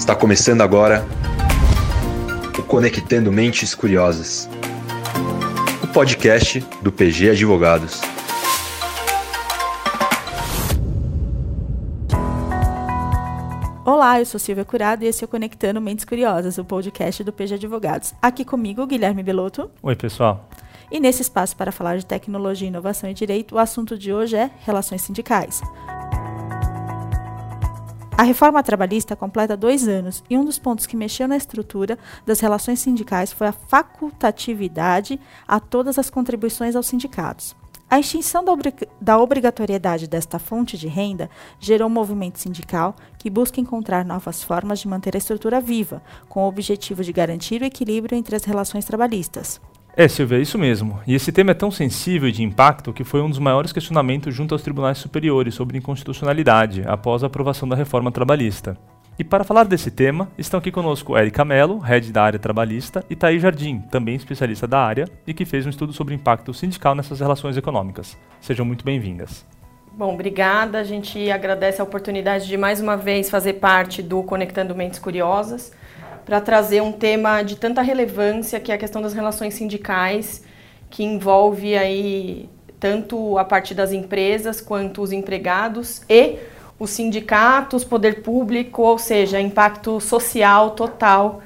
Está começando agora o Conectando Mentes Curiosas, o podcast do PG Advogados. Olá, eu sou Silvia Curado e esse é o Conectando Mentes Curiosas, o podcast do PG Advogados. Aqui comigo, Guilherme Belotto. Oi, pessoal. E nesse espaço para falar de tecnologia, inovação e direito, o assunto de hoje é relações sindicais. A reforma trabalhista completa dois anos e um dos pontos que mexeu na estrutura das relações sindicais foi a facultatividade a todas as contribuições aos sindicatos. A extinção da, obrig da, obrigatoriedade desta fonte de renda gerou um movimento sindical que busca encontrar novas formas de manter a estrutura viva, com o objetivo de garantir o equilíbrio entre as relações trabalhistas. É, Silvia, é isso mesmo. E esse tema é tão sensível e de impacto que foi um dos maiores questionamentos junto aos tribunais superiores sobre inconstitucionalidade após a aprovação da reforma trabalhista. E para falar desse tema, estão aqui conosco Érica Mello, head da área trabalhista, e Thaís Jardim, também especialista da área e que fez um estudo sobre impacto sindical nessas relações econômicas. Sejam muito bem-vindas. Bom, obrigada. A gente agradece a oportunidade de mais uma vez fazer parte do Conectando Mentes Curiosas para trazer um tema de tanta relevância que é a questão das relações sindicais, que envolve aí tanto a parte das empresas quanto os empregados e os sindicatos, poder público, ou seja, impacto social total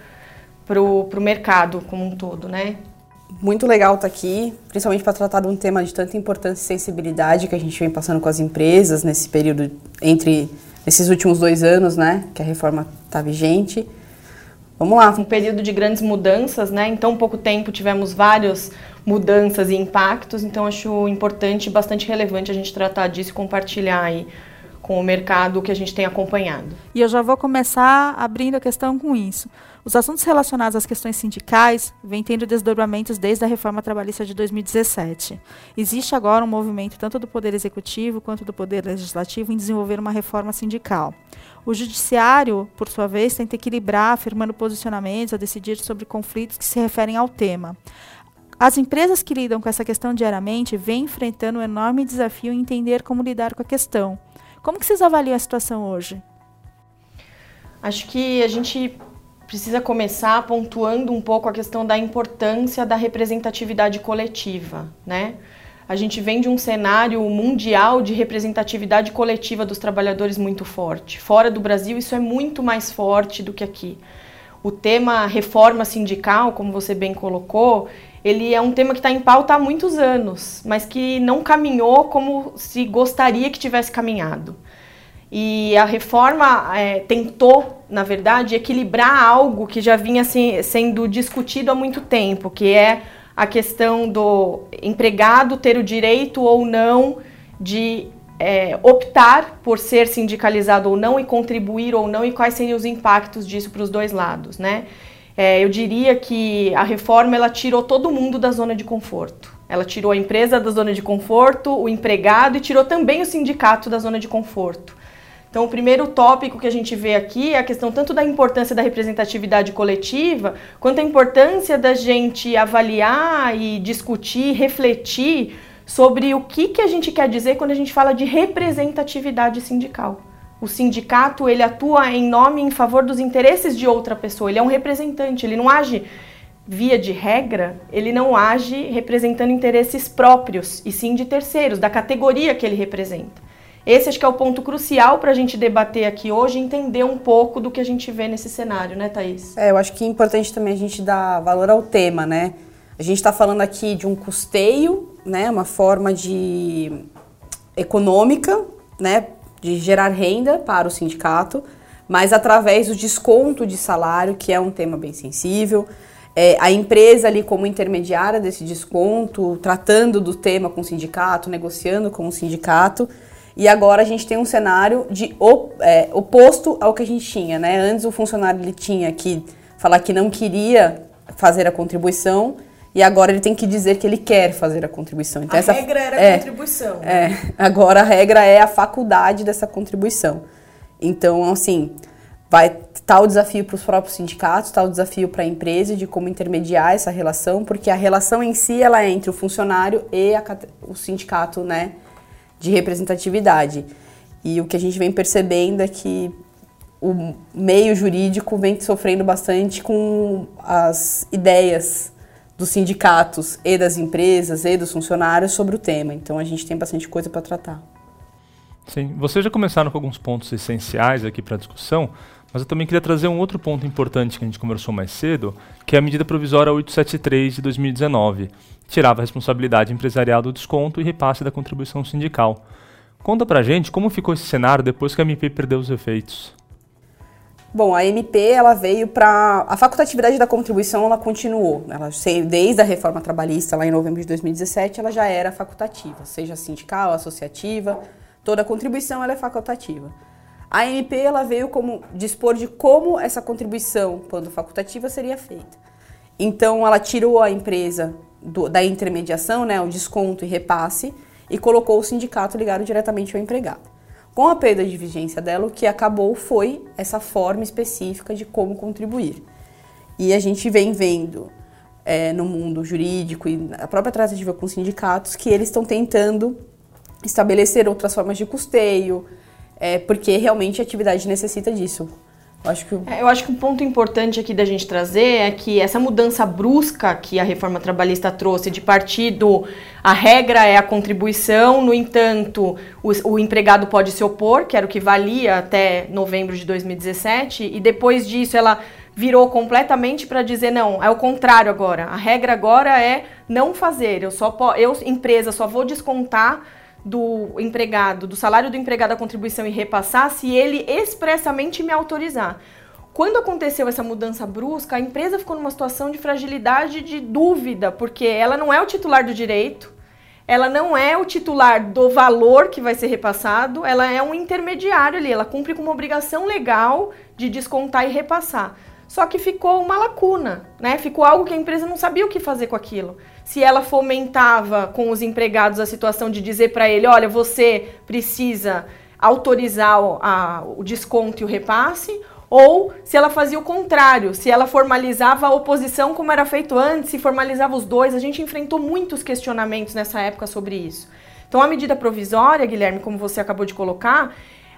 para o mercado como um todo, né? Muito legal estar tá aqui, principalmente para tratar de um tema de tanta importância e sensibilidade que a gente vem passando com as empresas nesse período entre esses últimos dois anos, né, que a reforma está vigente. Vamos lá. Um período de grandes mudanças, né? Em tão pouco tempo tivemos várias mudanças e impactos, então acho importante bastante relevante a gente tratar disso e compartilhar aí com o mercado que a gente tem acompanhado. E eu já vou começar abrindo a questão com isso. Os assuntos relacionados às questões sindicais vêm tendo desdobramentos desde a reforma trabalhista de 2017. Existe agora um movimento tanto do Poder Executivo quanto do Poder Legislativo em desenvolver uma reforma sindical. O Judiciário, por sua vez, tenta equilibrar, afirmando posicionamentos a decidir sobre conflitos que se referem ao tema. As empresas que lidam com essa questão diariamente vêm enfrentando um enorme desafio em entender como lidar com a questão. Como que vocês avaliam a situação hoje? Acho que a gente precisa começar pontuando um pouco a questão da importância da representatividade coletiva, né? A gente vem de um cenário mundial de representatividade coletiva dos trabalhadores muito forte. Fora do Brasil, isso é muito mais forte do que aqui. O tema reforma sindical, como você bem colocou, ele é um tema que está em pauta há muitos anos, mas que não caminhou como se gostaria que tivesse caminhado. E a reforma é, tentou, na verdade, equilibrar algo que já vinha sendo discutido há muito tempo, que é a questão do empregado ter o direito ou não de é, optar por ser sindicalizado ou não e contribuir ou não e quais seriam os impactos disso para os dois lados, né? É, eu diria que a reforma ela tirou todo mundo da zona de conforto. Ela tirou a empresa da zona de conforto, o empregado e tirou também o sindicato da zona de conforto. Então, o primeiro tópico que a gente vê aqui é a questão tanto da importância da representatividade coletiva, quanto a importância da gente avaliar e discutir, refletir sobre o que, que a gente quer dizer quando a gente fala de representatividade sindical. O sindicato, ele atua em nome em favor dos interesses de outra pessoa, ele é um representante, ele não age via de regra, ele não age representando interesses próprios, e sim de terceiros, da categoria que ele representa. Esse acho que é o ponto crucial para a gente debater aqui hoje, entender um pouco do que a gente vê nesse cenário, né, Thaís? É, eu acho que é importante também a gente dar valor ao tema, né? A gente está falando aqui de um custeio, né, uma forma de econômica, né, de gerar renda para o sindicato, mas através do desconto de salário, que é um tema bem sensível. É, a empresa ali como intermediária desse desconto, tratando do tema com o sindicato, negociando com o sindicato. E agora a gente tem um cenário de é, oposto ao que a gente tinha, né? Antes o funcionário ele tinha que falar que não queria fazer a contribuição e agora ele tem que dizer que ele quer fazer a contribuição. Então, a essa, regra era é, a contribuição. Né? É, agora a regra é a faculdade dessa contribuição. Então, assim, vai estar tá o desafio para os próprios sindicatos, está o desafio para a empresa de como intermediar essa relação, porque a relação em si ela é entre o funcionário e a, o sindicato, né? De representatividade. E o que a gente vem percebendo é que o meio jurídico vem sofrendo bastante com as ideias dos sindicatos e das empresas e dos funcionários sobre o tema. Então a gente tem bastante coisa para tratar. Sim, vocês já começaram com alguns pontos essenciais aqui para a discussão, mas eu também queria trazer um outro ponto importante que a gente conversou mais cedo, que é a medida provisória 873 de 2019, tirava a responsabilidade empresarial do desconto e repasse da contribuição sindical. Conta pra gente como ficou esse cenário depois que a MP perdeu os efeitos. Bom, a MP ela veio para a facultatividade da contribuição, ela continuou. Ela desde a reforma trabalhista lá em novembro de 2017, ela já era facultativa, seja sindical, associativa, toda contribuição ela é facultativa. A MP ela veio como dispor de como essa contribuição, quando facultativa, seria feita. Então ela tirou a empresa do, da intermediação, né, o desconto e repasse, e colocou o sindicato ligado diretamente ao empregado. Com a perda de vigência dela, o que acabou foi essa forma específica de como contribuir. E a gente vem vendo é, no mundo jurídico e a própria tratativa com sindicatos que eles estão tentando estabelecer outras formas de custeio, é, porque realmente a atividade necessita disso. Eu acho, que... É, eu acho que um ponto importante aqui da gente trazer é que essa mudança brusca que a reforma trabalhista trouxe de partir do a regra é a contribuição, no entanto, o, o empregado pode se opor, que era o que valia até novembro de 2017, e depois disso ela virou completamente para dizer não, é o contrário agora. A regra agora é não fazer. Eu só eu empresa só vou descontar do empregado, do salário do empregado a contribuição e repassar se ele expressamente me autorizar. Quando aconteceu essa mudança brusca, a empresa ficou numa situação de fragilidade, de dúvida, porque ela não é o titular do direito, ela não é o titular do valor que vai ser repassado, ela é um intermediário ali, ela cumpre com uma obrigação legal de descontar e repassar. Só que ficou uma lacuna, né? Ficou algo que a empresa não sabia o que fazer com aquilo. Se ela fomentava com os empregados a situação de dizer para ele, olha, você precisa autorizar o, a, o desconto e o repasse, ou se ela fazia o contrário, se ela formalizava a oposição como era feito antes, se formalizava os dois. A gente enfrentou muitos questionamentos nessa época sobre isso. Então, a medida provisória, Guilherme, como você acabou de colocar,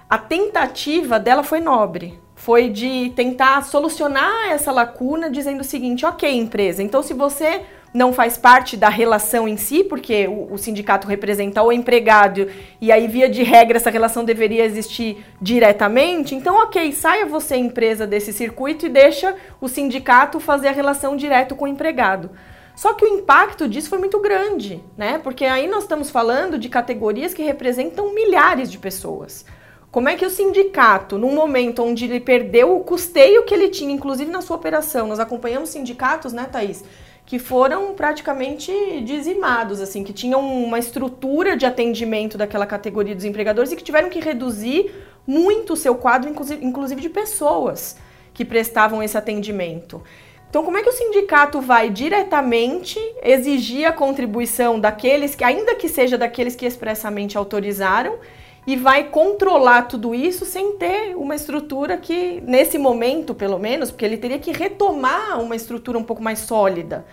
a tentativa dela foi nobre foi de tentar solucionar essa lacuna dizendo o seguinte: ok, empresa, então se você não faz parte da relação em si, porque o, o, sindicato representa o empregado e aí, via de regra, essa relação deveria existir diretamente, então, ok, saia você, empresa, desse circuito e deixa o sindicato fazer a relação direto com o empregado. Só que o impacto disso foi muito grande, né? Porque aí nós estamos falando de categorias que representam milhares de pessoas. Como é que o sindicato, num momento onde ele perdeu o custeio que ele tinha, inclusive na sua operação, nós acompanhamos sindicatos, né, Thaís, que foram praticamente dizimados, assim, que tinham uma estrutura de atendimento daquela categoria dos empregadores e que tiveram que reduzir muito o seu quadro, inclusive de pessoas que prestavam esse atendimento. Então, como é que o sindicato vai diretamente exigir a contribuição daqueles que, ainda que seja daqueles que expressamente autorizaram, e vai controlar tudo isso sem ter uma estrutura que, nesse momento, pelo menos, porque ele teria que retomar uma estrutura um pouco mais sólida.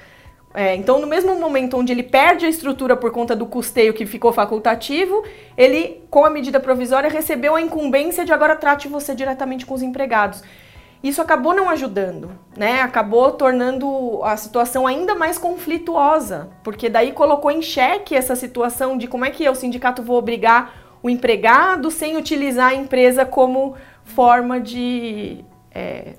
É, então, no mesmo momento onde ele perde a estrutura por conta do custeio que ficou facultativo, ele, com a medida provisória, recebeu a incumbência de agora trate você diretamente com os empregados. Isso acabou não ajudando, né? Acabou tornando a situação ainda mais conflituosa, porque daí colocou em xeque essa situação de como é que eu, sindicato, vou obrigar o empregado sem utilizar a empresa como forma de. É,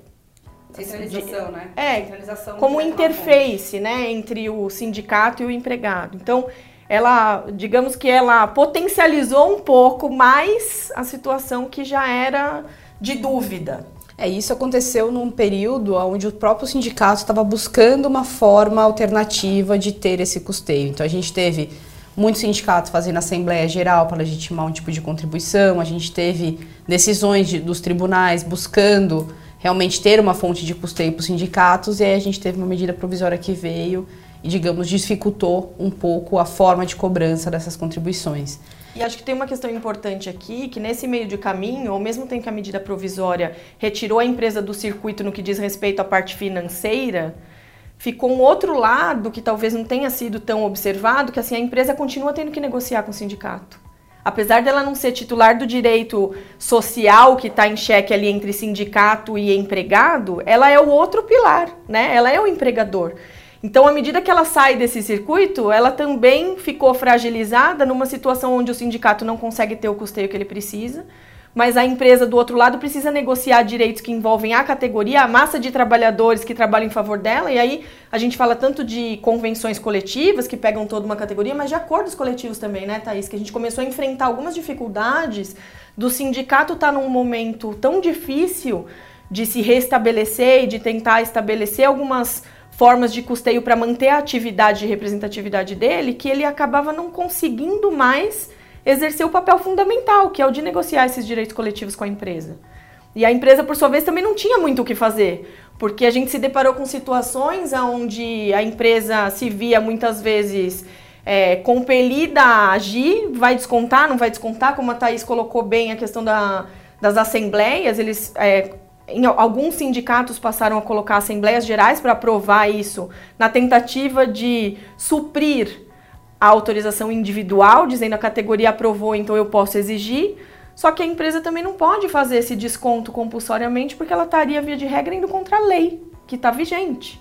Centralização, de, né? É, Centralização como interface, né, entre o sindicato e o empregado. Então, ela, digamos que ela potencializou um pouco mais a situação que já era de dúvida. É, isso aconteceu num período onde o próprio sindicato estava buscando uma forma alternativa de ter esse custeio. Então a gente teve muitos sindicatos fazendo assembleia geral para legitimar um tipo de contribuição, a gente teve decisões de, dos tribunais buscando realmente ter uma fonte de custeio para os sindicatos, e aí a gente teve uma medida provisória que veio e, digamos, dificultou um pouco a forma de cobrança dessas contribuições. E acho que tem uma questão importante aqui, que nesse meio de caminho, ao mesmo tempo que a medida provisória retirou a empresa do circuito no que diz respeito à parte financeira, ficou um outro lado que talvez não tenha sido tão observado, que assim a empresa continua tendo que negociar com o sindicato. apesar dela não ser titular do direito social que está em xeque ali entre sindicato e empregado, ela é o outro pilar, né? Ela é o empregador. Então, à medida que ela sai desse circuito, ela também ficou fragilizada numa situação onde o sindicato não consegue ter o custeio que ele precisa mas a empresa do outro lado precisa negociar direitos que envolvem a categoria, a massa de trabalhadores que trabalham em favor dela, e aí a gente fala tanto de convenções coletivas que pegam toda uma categoria, mas de acordos coletivos também, né, Thaís? Que a gente começou a enfrentar algumas dificuldades do sindicato estar tá num momento tão difícil de se restabelecer e de tentar estabelecer algumas formas de custeio para manter a atividade e representatividade dele, que ele acabava não conseguindo mais exercer o papel fundamental, que é o de negociar esses direitos coletivos com a empresa. E a empresa, por sua vez, também não tinha muito o que fazer, porque a gente se deparou com situações onde a empresa se via muitas vezes é, compelida a agir, vai descontar, não vai descontar, como a Thaís colocou bem a questão da, das assembleias, eles. É, em alguns sindicatos passaram a colocar assembleias gerais para aprovar isso, na tentativa de suprir a autorização individual, dizendo a categoria aprovou, então eu posso exigir. Só que a empresa também não pode fazer esse desconto compulsoriamente porque ela estaria, via de regra, indo contra a lei que está vigente.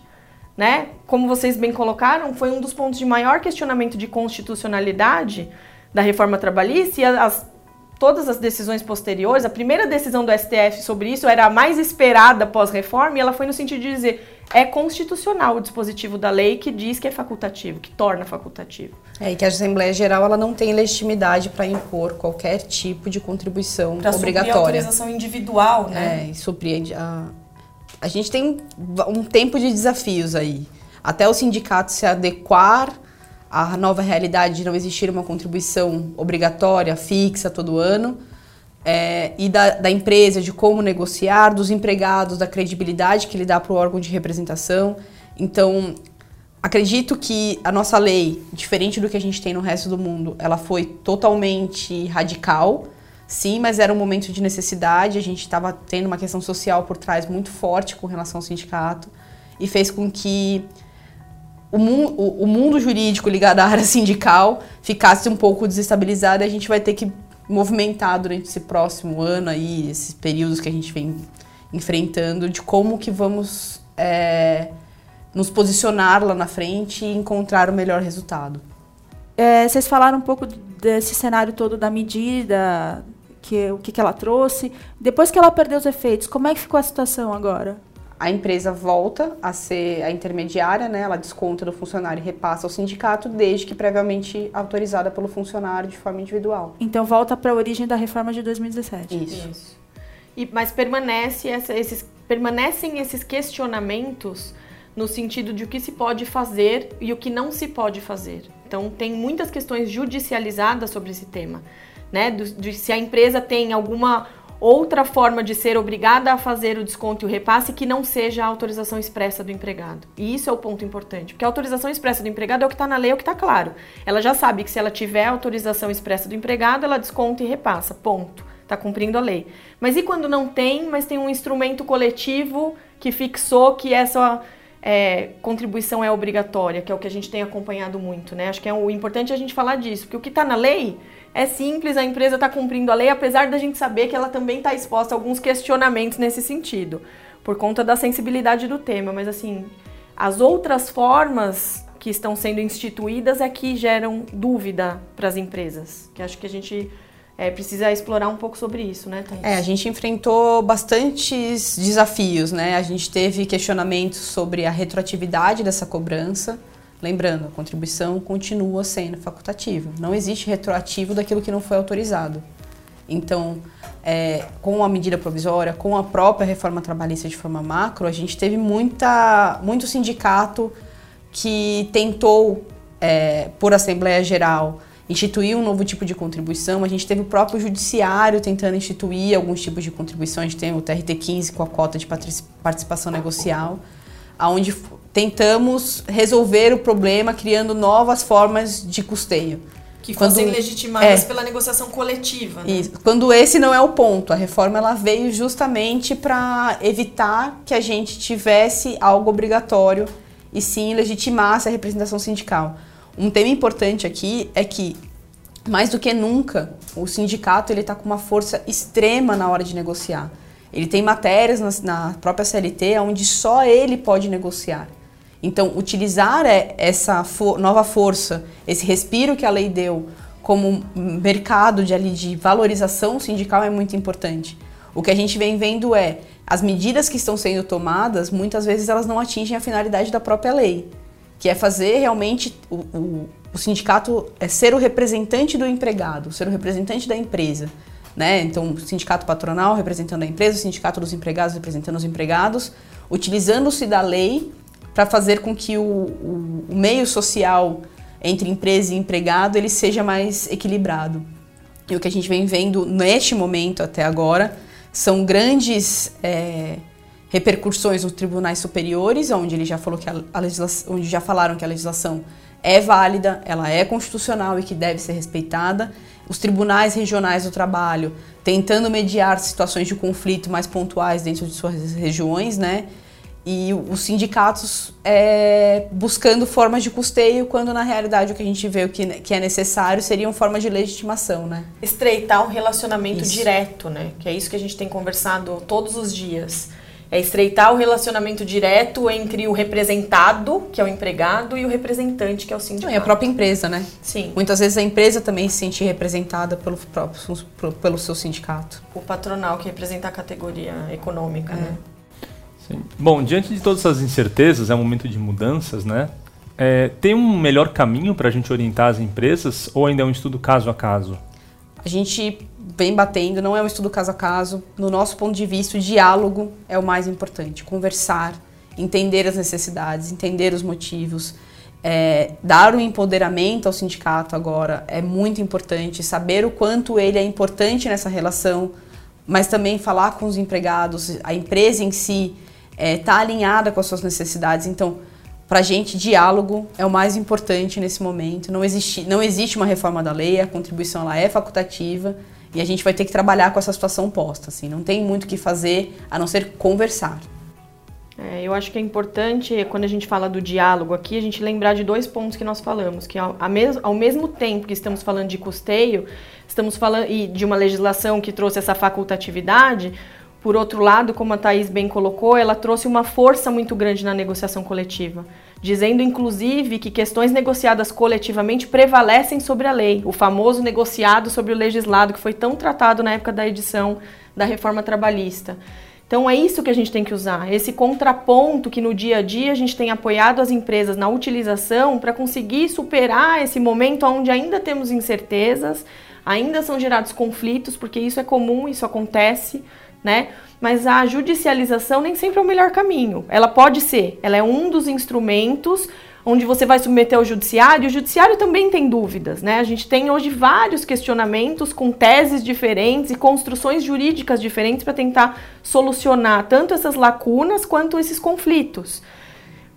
Né? Como vocês bem colocaram, foi um dos pontos de maior questionamento de constitucionalidade da reforma trabalhista e as, todas as decisões posteriores, a primeira decisão do STF sobre isso era a mais esperada pós-reforma e ela foi no sentido de dizer é constitucional o dispositivo da lei que diz que é facultativo, que torna facultativo. É, e que a Assembleia Geral ela não tem legitimidade para impor qualquer tipo de contribuição pra obrigatória. Para autorização individual, né? É, e suprir a, a gente tem um tempo de desafios aí. Até o sindicato se adequar à nova realidade de não existir uma contribuição obrigatória, fixa, todo ano, é, e da, da, empresa, de como negociar, dos empregados, da credibilidade que ele dá para o órgão de representação. Então, acredito que a nossa lei, diferente do que a gente tem no resto do mundo, ela foi totalmente radical, sim, mas era um momento de necessidade. A gente estava tendo uma questão social por trás muito forte com relação ao sindicato e fez com que o, mu o, o mundo jurídico ligado à área sindical ficasse um pouco desestabilizado e a gente vai ter que movimentar durante esse próximo ano aí, esses períodos que a gente vem enfrentando, de como que vamos é, nos posicionar lá na frente e encontrar o melhor resultado. É, vocês falaram um pouco desse cenário todo da medida, que, o que, que ela trouxe. Depois que ela perdeu os efeitos, como é que ficou a situação agora? A empresa volta a ser a intermediária, né? Ela desconta do funcionário e repassa ao sindicato, desde que previamente autorizada pelo funcionário de forma individual. Então volta para a origem da reforma de 2017. Isso. Isso. E, mas permanece essa, esses, permanecem esses questionamentos no sentido de o que se pode fazer e o que não se pode fazer. Então tem muitas questões judicializadas sobre esse tema, né? Do, de se a empresa tem alguma outra forma de ser obrigada a fazer o desconto e o repasse que não seja a autorização expressa do empregado. E isso é o ponto importante, porque a autorização expressa do empregado é o que está na lei, é o que está claro. Ela já sabe que se ela tiver autorização expressa do empregado, ela desconta e repassa, ponto. Está cumprindo a lei. Mas e quando não tem, mas tem um instrumento coletivo que fixou que essa é, contribuição é obrigatória, que é o que a gente tem acompanhado muito, né? Acho que é o importante a gente falar disso, porque o que está na lei é simples, a empresa está cumprindo a lei, apesar da gente saber que ela também está exposta a alguns questionamentos nesse sentido, por conta da sensibilidade do tema. Mas assim, as outras formas que estão sendo instituídas é que geram dúvida para as empresas, que acho que a gente é, precisa explorar um pouco sobre isso, né, Thaís? É, a gente enfrentou bastantes desafios, né? A gente teve questionamentos sobre a retroatividade dessa cobrança, Lembrando, a contribuição continua sendo facultativa. Não existe retroativo daquilo que não foi autorizado. Então, é, com a medida provisória, com a própria reforma trabalhista de forma macro, a gente teve muita, muito sindicato que tentou, é, por Assembleia Geral, instituir um novo tipo de contribuição. A gente teve o próprio judiciário tentando instituir alguns tipos de contribuição. A gente tem o TRT 15 com a cota de participação negocial, aonde tentamos resolver o problema criando novas formas de custeio. Que fossem Quando, legitimadas é, pela negociação coletiva. Né? Isso. Quando esse não é o ponto. A reforma ela veio justamente para evitar que a gente tivesse algo obrigatório e sim legitimasse a representação sindical. Um tema importante aqui é que mais do que nunca, o sindicato ele está com uma força extrema na hora de negociar. Ele tem matérias na, na própria CLT onde só ele pode negociar. Então, utilizar é, essa for nova força, esse respiro que a lei deu como mercado de, ali, de valorização sindical é muito importante. O que a gente vem vendo é as medidas que estão sendo tomadas, muitas vezes elas não atingem a finalidade da própria lei, que é fazer realmente o, o, o sindicato é ser o representante do empregado, ser o representante da empresa. Né? Então, o sindicato patronal representando a empresa, o sindicato dos empregados representando os empregados, utilizando-se da lei para fazer com que o, o, o, meio social entre empresa e empregado ele seja mais equilibrado. E o que a gente vem vendo neste momento até agora são grandes é, repercussões nos tribunais superiores, onde ele já falou que a, a legislação, onde já falaram que a legislação é válida, ela é constitucional e que deve ser respeitada. Os tribunais regionais do trabalho tentando mediar situações de conflito mais pontuais dentro de suas regiões, né? E os sindicatos é, buscando formas de custeio, quando na realidade o que a gente vê que, que é necessário seriam formas de legitimação, né? Estreitar o relacionamento isso. direto, né? Que é isso que a gente tem conversado todos os dias é estreitar o relacionamento direto entre o representado, que é o empregado, e o representante, que é o sindicato. E a própria empresa, né? Sim. Muitas vezes a empresa também se sente representada pelo, próprio, pelo seu sindicato. O patronal, que representa a categoria econômica, é. né? Sim. Bom, diante de todas essas incertezas, é um momento de mudanças, né? É, tem um melhor caminho para a gente orientar as empresas ou ainda é um estudo caso a caso? A gente vem batendo, não é um estudo caso a caso. No nosso ponto de vista, o diálogo é o mais importante. Conversar, entender as necessidades, entender os motivos, é, dar um empoderamento ao sindicato agora é muito importante. Saber o quanto ele é importante nessa relação, mas também falar com os empregados, a empresa em si é, tá alinhada com as suas necessidades. Então, para a gente, diálogo é o mais importante nesse momento. Não existe, não existe uma reforma da lei, a contribuição ela é facultativa e a gente vai ter que trabalhar com essa situação posta. Assim, não tem muito o que fazer a não ser conversar. É, eu acho que é importante, quando a gente fala do diálogo aqui, a gente lembrar de dois pontos que nós falamos, que ao, ao mesmo tempo que estamos falando de custeio, estamos falando e de uma legislação que trouxe essa facultatividade, por outro lado, como a Thaís bem colocou, ela trouxe uma força muito grande na negociação coletiva, dizendo inclusive que questões negociadas coletivamente prevalecem sobre a lei, o famoso negociado sobre o legislado, que foi tão tratado na época da edição da reforma trabalhista. Então é isso que a gente tem que usar, esse contraponto que no dia a dia a gente tem apoiado as empresas na utilização para conseguir superar esse momento onde ainda temos incertezas, ainda são gerados conflitos, porque isso é comum, isso acontece né? Mas a judicialização nem sempre é o melhor caminho. Ela pode ser, ela é um dos instrumentos onde você vai submeter ao judiciário, o judiciário também tem dúvidas, né? A gente tem hoje vários questionamentos com teses diferentes e construções jurídicas diferentes para tentar solucionar tanto essas lacunas quanto esses conflitos.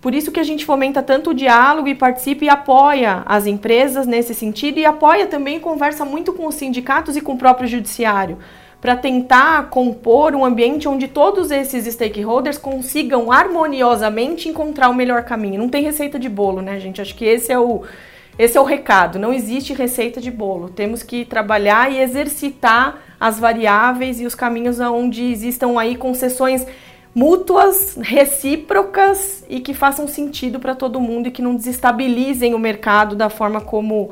Por isso que a gente fomenta tanto o diálogo e participa e apoia as empresas nesse sentido e apoia também e conversa muito com os sindicatos e com o próprio judiciário para tentar compor um ambiente onde todos esses stakeholders consigam harmoniosamente encontrar o melhor caminho. Não tem receita de bolo, né, gente? Acho que esse é o esse é o recado. Não existe receita de bolo. Temos que trabalhar e exercitar as variáveis e os caminhos onde existam aí concessões mútuas, recíprocas e que façam sentido para todo mundo e que não desestabilizem o mercado da forma como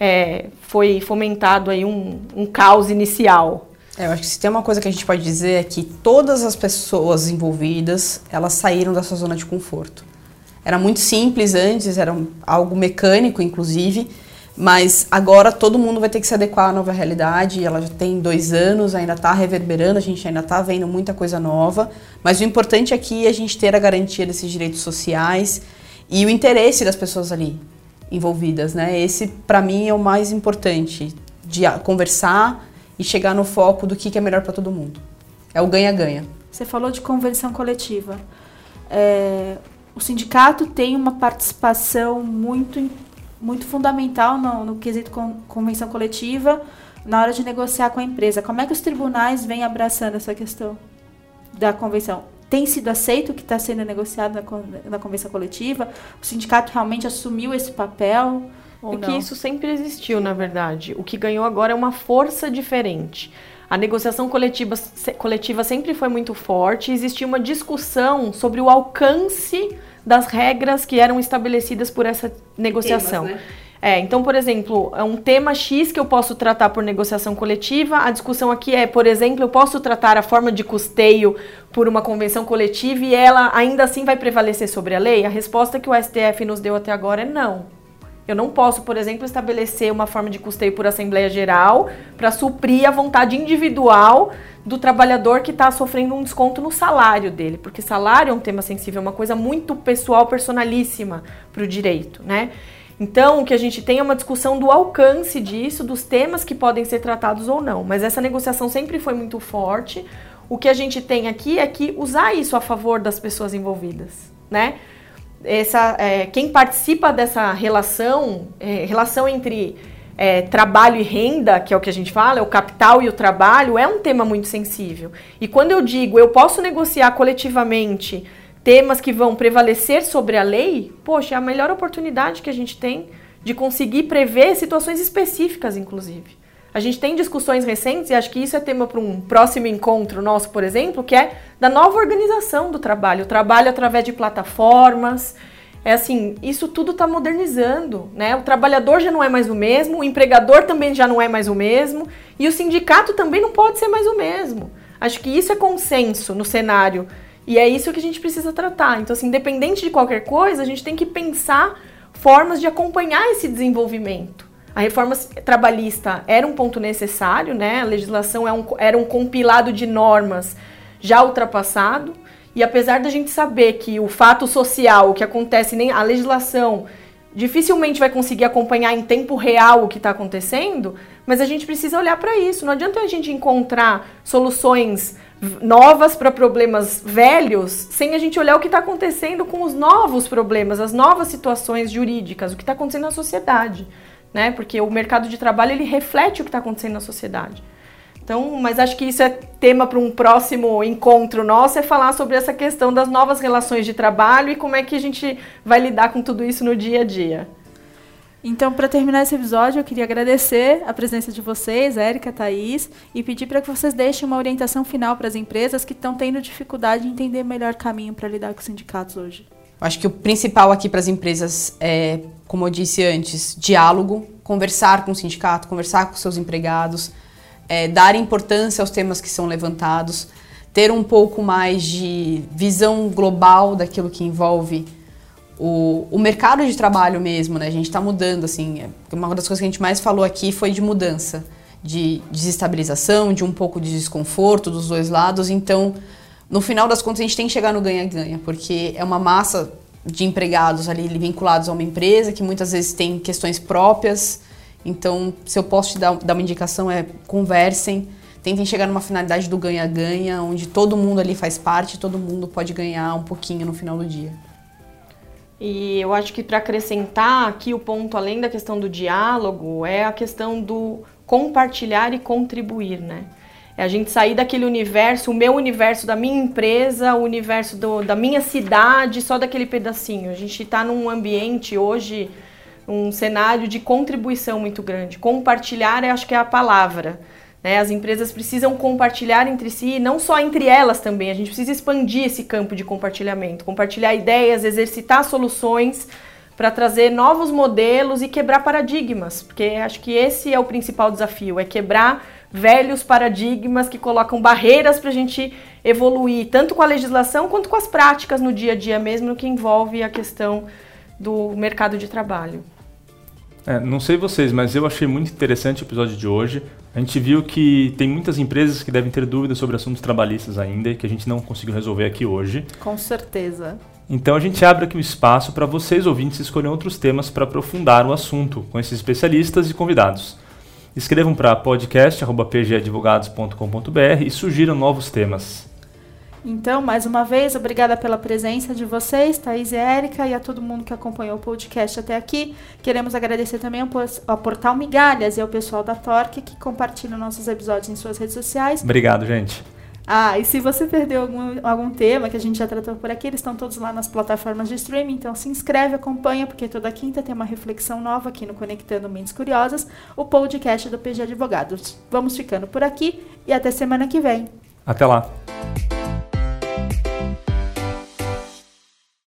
é, foi fomentado aí um, um caos inicial. É, eu acho que se tem uma coisa que a gente pode dizer é que todas as pessoas envolvidas, elas saíram da sua zona de conforto. Era muito simples antes, era algo mecânico, inclusive, mas agora todo mundo vai ter que se adequar à nova realidade. Ela já tem dois anos, ainda está reverberando, a gente ainda está vendo muita coisa nova. Mas o importante aqui é a gente ter a garantia desses direitos sociais e o interesse das pessoas ali envolvidas, né? Esse, para mim, é o mais importante, de conversar e chegar no foco do que, é melhor para todo mundo. É o ganha-ganha. Você falou de convenção coletiva. É, o sindicato tem uma participação muito, muito fundamental no, no quesito con, convenção coletiva na hora de negociar com a empresa. Como é que os tribunais vêm abraçando essa questão da convenção? Tem sido aceito o que está sendo negociado na, na convenção coletiva? O sindicato realmente assumiu esse papel? Ou é não? que isso sempre existiu, na verdade. O que ganhou agora é uma força diferente. A negociação coletiva, coletiva sempre foi muito forte, existia uma discussão sobre o alcance das regras que eram estabelecidas por essa negociação. Temas, né? É, então, por exemplo, é um tema X que eu posso tratar por negociação coletiva. A discussão aqui é, por exemplo, eu posso tratar a forma de custeio por uma convenção coletiva e ela ainda assim vai prevalecer sobre a lei? A resposta que o STF nos deu até agora é não. Eu não posso, por exemplo, estabelecer uma forma de custeio por Assembleia Geral para suprir a vontade individual do trabalhador que está sofrendo um desconto no salário dele, porque salário é um tema sensível, é uma coisa muito pessoal, personalíssima para o direito, né? Então, o que a gente tem é uma discussão do alcance disso, dos temas que podem ser tratados ou não. Mas essa negociação sempre foi muito forte. O que a gente tem aqui é que usar isso a favor das pessoas envolvidas, né? Essa, é, quem participa dessa relação, é, relação entre é, trabalho e renda, que é o que a gente fala, é o capital e o trabalho, é um tema muito sensível. E quando eu digo eu posso negociar coletivamente temas que vão prevalecer sobre a lei, poxa, é a melhor oportunidade que a gente tem de conseguir prever situações específicas, inclusive. A gente tem discussões recentes, e acho que isso é tema para um próximo encontro nosso, por exemplo, que é da nova organização do trabalho, o trabalho através de plataformas. É assim, isso tudo está modernizando, né? O trabalhador já não é mais o mesmo, o empregador também já não é mais o mesmo, e o sindicato também não pode ser mais o mesmo. Acho que isso é consenso no cenário e é isso que a gente precisa tratar. Então, assim, independente de qualquer coisa, a gente tem que pensar formas de acompanhar esse desenvolvimento. A reforma trabalhista era um ponto necessário, né? A legislação é um, era um compilado de normas já ultrapassado. E apesar da gente saber que o fato social, o que acontece, nem a legislação dificilmente vai conseguir acompanhar em tempo real o que está acontecendo, mas a gente precisa olhar para isso. Não adianta a gente encontrar soluções novas para problemas velhos, sem a gente olhar o que está acontecendo com os novos problemas, as novas situações jurídicas, o que está acontecendo na sociedade, né? Porque o mercado de trabalho ele reflete o que está acontecendo na sociedade. Então, mas acho que isso é tema para um próximo encontro nosso, é falar sobre essa questão das novas relações de trabalho e como é que a gente vai lidar com tudo isso no dia a dia. Então, para terminar esse episódio, eu queria agradecer a presença de vocês, Érica, Thaís, e pedir para que vocês deixem uma orientação final para as empresas que estão tendo dificuldade de entender melhor caminho para lidar com os sindicatos hoje. Acho que o principal aqui para as empresas é, como eu disse antes, diálogo, conversar com o sindicato, conversar com seus empregados, é, dar importância aos temas que são levantados, ter um pouco mais de visão global daquilo que envolve o, o mercado de trabalho mesmo, né? A gente está mudando, assim. É, uma das coisas que a gente mais falou aqui foi de mudança, de desestabilização, de um pouco de desconforto dos dois lados. Então, no final das contas, a gente tem que chegar no ganha-ganha, porque é uma massa de empregados ali vinculados a uma empresa que muitas vezes tem questões próprias. Então, se eu posso te dar, dar uma indicação, é conversem, tentem chegar numa finalidade do ganha-ganha, onde todo mundo ali faz parte, todo mundo pode ganhar um pouquinho no final do dia. E eu acho que para acrescentar aqui o ponto, além da questão do diálogo, é a questão do compartilhar e contribuir, né? É a gente sair daquele universo, o meu universo da minha empresa, o universo do, da minha cidade, só daquele pedacinho. A gente está num ambiente hoje, um cenário de contribuição muito grande. Compartilhar, eu acho que é a palavra. Né? As empresas precisam compartilhar entre si, não só entre elas também, a gente precisa expandir esse campo de compartilhamento, compartilhar ideias, exercitar soluções para trazer novos modelos e quebrar paradigmas, porque acho que esse é o principal desafio, é quebrar velhos paradigmas que colocam barreiras para a gente evoluir, tanto com a legislação quanto com as práticas no dia a dia mesmo, no que envolve a questão do mercado de trabalho. É, não sei vocês, mas eu achei muito interessante o episódio de hoje. A gente viu que tem muitas empresas que devem ter dúvidas sobre assuntos trabalhistas ainda, que a gente não conseguiu resolver aqui hoje. Com certeza. Então a gente abre aqui o espaço para vocês ouvintes escolherem outros temas para aprofundar o assunto com esses especialistas e convidados. Escrevam para podcast.pgadvogados.com.br e sugiram novos temas. Então, mais uma vez, obrigada pela presença de vocês, Thaís e Érica, e a todo mundo que acompanhou o podcast até aqui. Queremos agradecer também ao, Portal Migalhas e ao pessoal da Torque que compartilham nossos episódios em suas redes sociais. Obrigado, gente. Ah, e se você perdeu algum, algum tema que a gente já tratou por aqui, eles estão todos lá nas plataformas de streaming, então se inscreve, acompanha, porque toda quinta tem uma reflexão nova aqui no Conectando Mentes Curiosas, o podcast do PG Advogados. Vamos ficando por aqui e até semana que vem. Até lá.